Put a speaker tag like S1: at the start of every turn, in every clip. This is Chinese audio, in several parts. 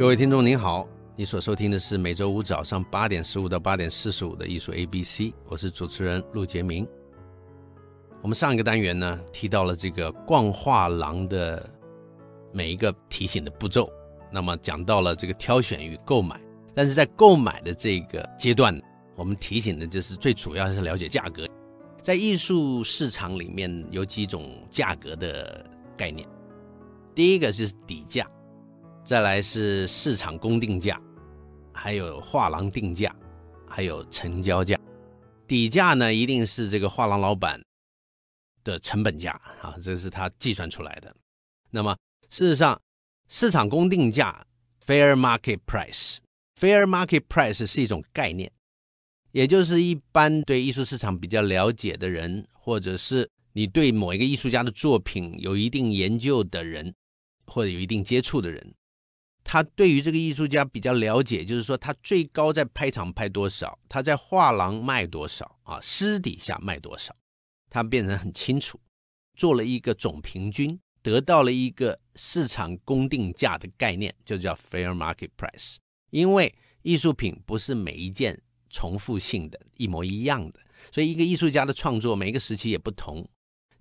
S1: 各位听众您好，你所收听的是每周五早上八点十五到八点四十五的艺术 ABC，我是主持人陆杰明。我们上一个单元呢，提到了这个逛画廊的每一个提醒的步骤，那么讲到了这个挑选与购买，但是在购买的这个阶段，我们提醒的就是最主要是了解价格。在艺术市场里面有几种价格的概念，第一个就是底价。再来是市场公定价，还有画廊定价，还有成交价。底价呢，一定是这个画廊老板的成本价啊，这是他计算出来的。那么事实上，市场公定价 （fair market price），fair market price 是一种概念，也就是一般对艺术市场比较了解的人，或者是你对某一个艺术家的作品有一定研究的人，或者有一定接触的人。他对于这个艺术家比较了解，就是说他最高在拍场拍多少，他在画廊卖多少啊，私底下卖多少，他变成很清楚，做了一个总平均，得到了一个市场公定价的概念，就叫 fair market price。因为艺术品不是每一件重复性的、一模一样的，所以一个艺术家的创作每一个时期也不同。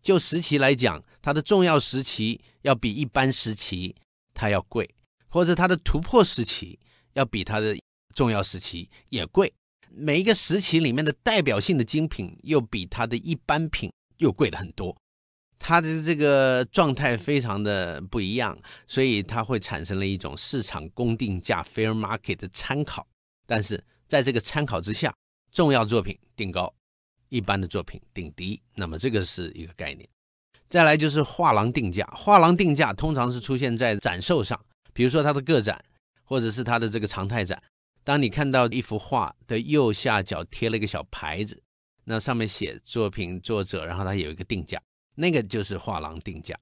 S1: 就时期来讲，它的重要时期要比一般时期它要贵。或者它的突破时期要比它的重要时期也贵，每一个时期里面的代表性的精品又比它的一般品又贵了很多，它的这个状态非常的不一样，所以它会产生了一种市场公定价 （fair market） 的参考。但是在这个参考之下，重要作品定高，一般的作品定低，那么这个是一个概念。再来就是画廊定价，画廊定价通常是出现在展售上。比如说他的个展，或者是他的这个常态展，当你看到一幅画的右下角贴了一个小牌子，那上面写作品作者，然后它有一个定价，那个就是画廊定价。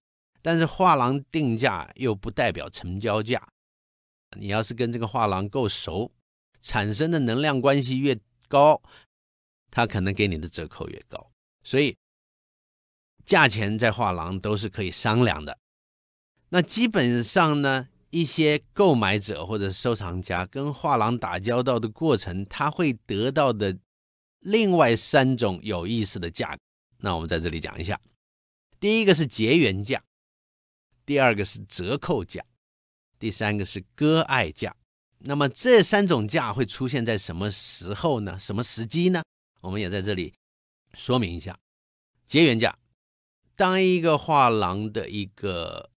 S1: 但是画廊定价又不代表成交价，你要是跟这个画廊够熟，产生的能量关系越高，他可能给你的折扣越高。所以价钱在画廊都是可以商量的。那基本上呢，一些购买者或者收藏家跟画廊打交道的过程，他会得到的另外三种有意思的价格，那我们在这里讲一下。第一个是结缘价，第二个是折扣价，第三个是割爱价。那么这三种价会出现在什么时候呢？什么时机呢？我们也在这里说明一下。结缘价，当一个画廊的一个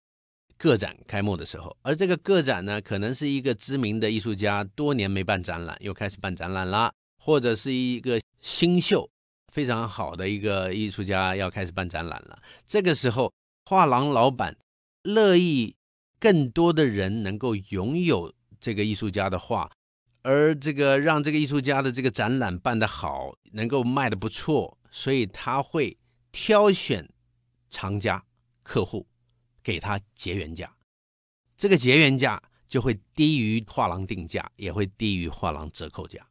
S1: 个展开幕的时候，而这个个展呢，可能是一个知名的艺术家多年没办展览，又开始办展览了，或者是一个新秀非常好的一个艺术家要开始办展览了。这个时候，画廊老板乐意更多的人能够拥有这个艺术家的画，而这个让这个艺术家的这个展览办得好，能够卖得不错，所以他会挑选藏家客户。给他结缘价，这个结缘价就会低于画廊定价，也会低于画廊折扣价。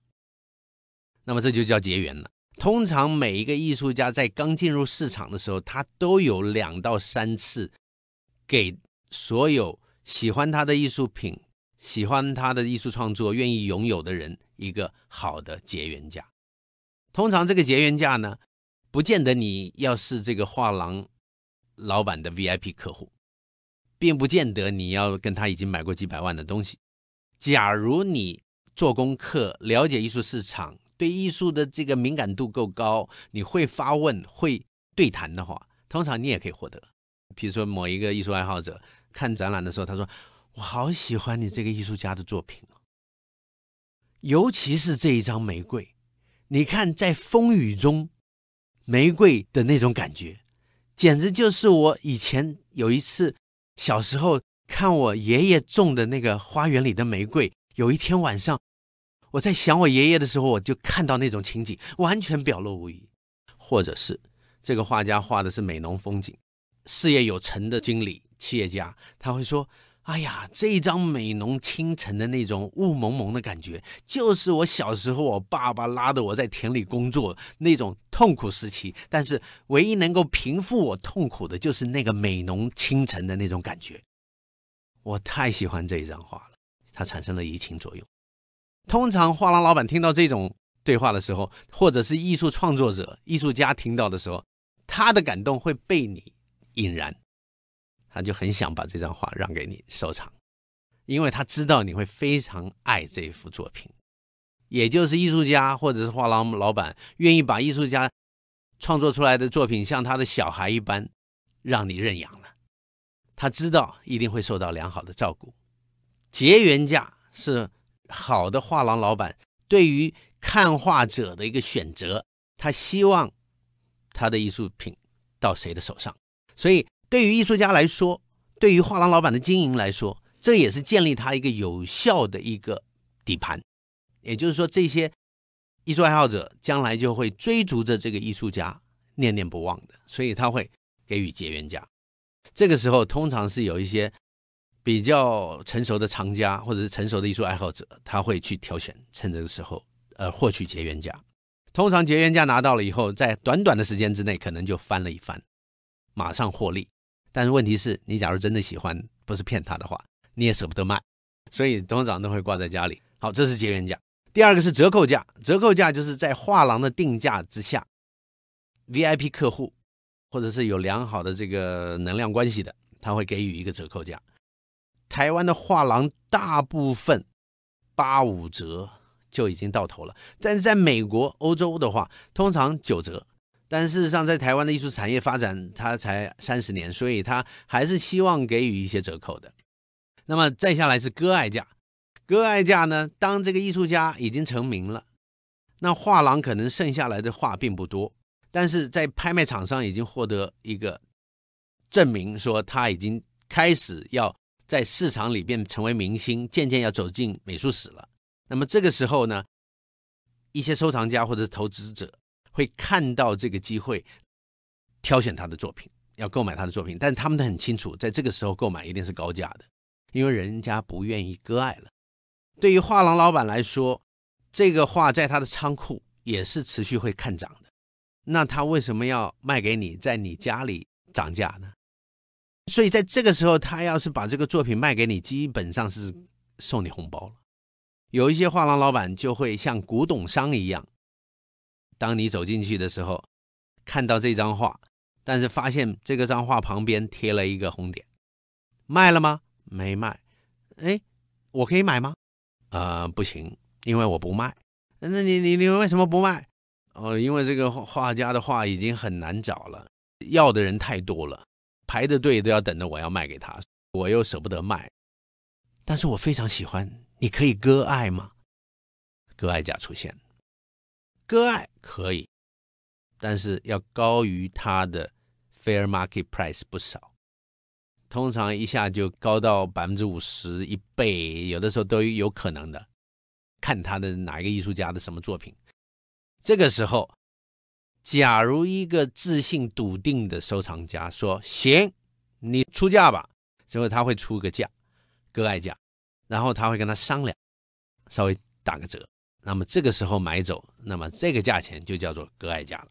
S1: 那么这就叫结缘了。通常每一个艺术家在刚进入市场的时候，他都有两到三次给所有喜欢他的艺术品、喜欢他的艺术创作、愿意拥有的人一个好的结缘价。通常这个结缘价呢，不见得你要是这个画廊老板的 VIP 客户。并不见得你要跟他已经买过几百万的东西。假如你做功课、了解艺术市场、对艺术的这个敏感度够高，你会发问、会对谈的话，通常你也可以获得。比如说某一个艺术爱好者看展览的时候，他说：“我好喜欢你这个艺术家的作品，尤其是这一张玫瑰。你看，在风雨中，玫瑰的那种感觉，简直就是我以前有一次。”小时候看我爷爷种的那个花园里的玫瑰，有一天晚上，我在想我爷爷的时候，我就看到那种情景，完全表露无遗。或者是这个画家画的是美浓风景，事业有成的经理、企业家，他会说：“哎呀，这一张美浓清晨的那种雾蒙蒙的感觉，就是我小时候我爸爸拉着我在田里工作那种痛苦时期。但是唯一能够平复我痛苦的，就是那个美浓清晨的那种感觉。我太喜欢这一张画了。”它产生了移情作用。通常画廊老板听到这种对话的时候，或者是艺术创作者、艺术家听到的时候，他的感动会被你引燃，他就很想把这张画让给你收藏，因为他知道你会非常爱这幅作品。也就是艺术家或者是画廊老板愿意把艺术家创作出来的作品像他的小孩一般让你认养了，他知道一定会受到良好的照顾。结缘价是好的画廊老板对于看画者的一个选择，他希望他的艺术品到谁的手上，所以对于艺术家来说，对于画廊老板的经营来说，这也是建立他一个有效的一个底盘。也就是说，这些艺术爱好者将来就会追逐着这个艺术家，念念不忘的，所以他会给予结缘价。这个时候，通常是有一些比较成熟的藏家或者是成熟的艺术爱好者，他会去挑选，趁这个时候呃获取结缘价。通常结缘价拿到了以后，在短短的时间之内，可能就翻了一番，马上获利。但是问题是，你假如真的喜欢，不是骗他的话，你也舍不得卖，所以通常都会挂在家里。好，这是结缘价。第二个是折扣价，折扣价就是在画廊的定价之下，VIP 客户或者是有良好的这个能量关系的，他会给予一个折扣价。台湾的画廊大部分八五折就已经到头了，但是在美国、欧洲的话，通常九折。但事实上，在台湾的艺术产业发展，它才三十年，所以它还是希望给予一些折扣的。那么再下来是割爱价。割爱价呢？当这个艺术家已经成名了，那画廊可能剩下来的画并不多，但是在拍卖场上已经获得一个证明，说他已经开始要在市场里边成为明星，渐渐要走进美术史了。那么这个时候呢，一些收藏家或者投资者会看到这个机会，挑选他的作品，要购买他的作品，但他们都很清楚，在这个时候购买一定是高价的，因为人家不愿意割爱了。对于画廊老板来说，这个画在他的仓库也是持续会看涨的。那他为什么要卖给你，在你家里涨价呢？所以在这个时候，他要是把这个作品卖给你，基本上是送你红包了。有一些画廊老板就会像古董商一样，当你走进去的时候，看到这张画，但是发现这个张画旁边贴了一个红点，卖了吗？没卖。哎，我可以买吗？呃，不行，因为我不卖。那你你你为什么不卖？哦，因为这个画家的画已经很难找了，要的人太多了，排的队都要等着我要卖给他，我又舍不得卖。但是我非常喜欢，你可以割爱吗？割爱价出现，割爱可以，但是要高于它的 fair market price 不少。通常一下就高到百分之五十一倍，有的时候都有可能的。看他的哪一个艺术家的什么作品，这个时候，假如一个自信笃定的收藏家说：“行，你出价吧。”最后他会出个价，割爱价，然后他会跟他商量，稍微打个折。那么这个时候买走，那么这个价钱就叫做割爱价了。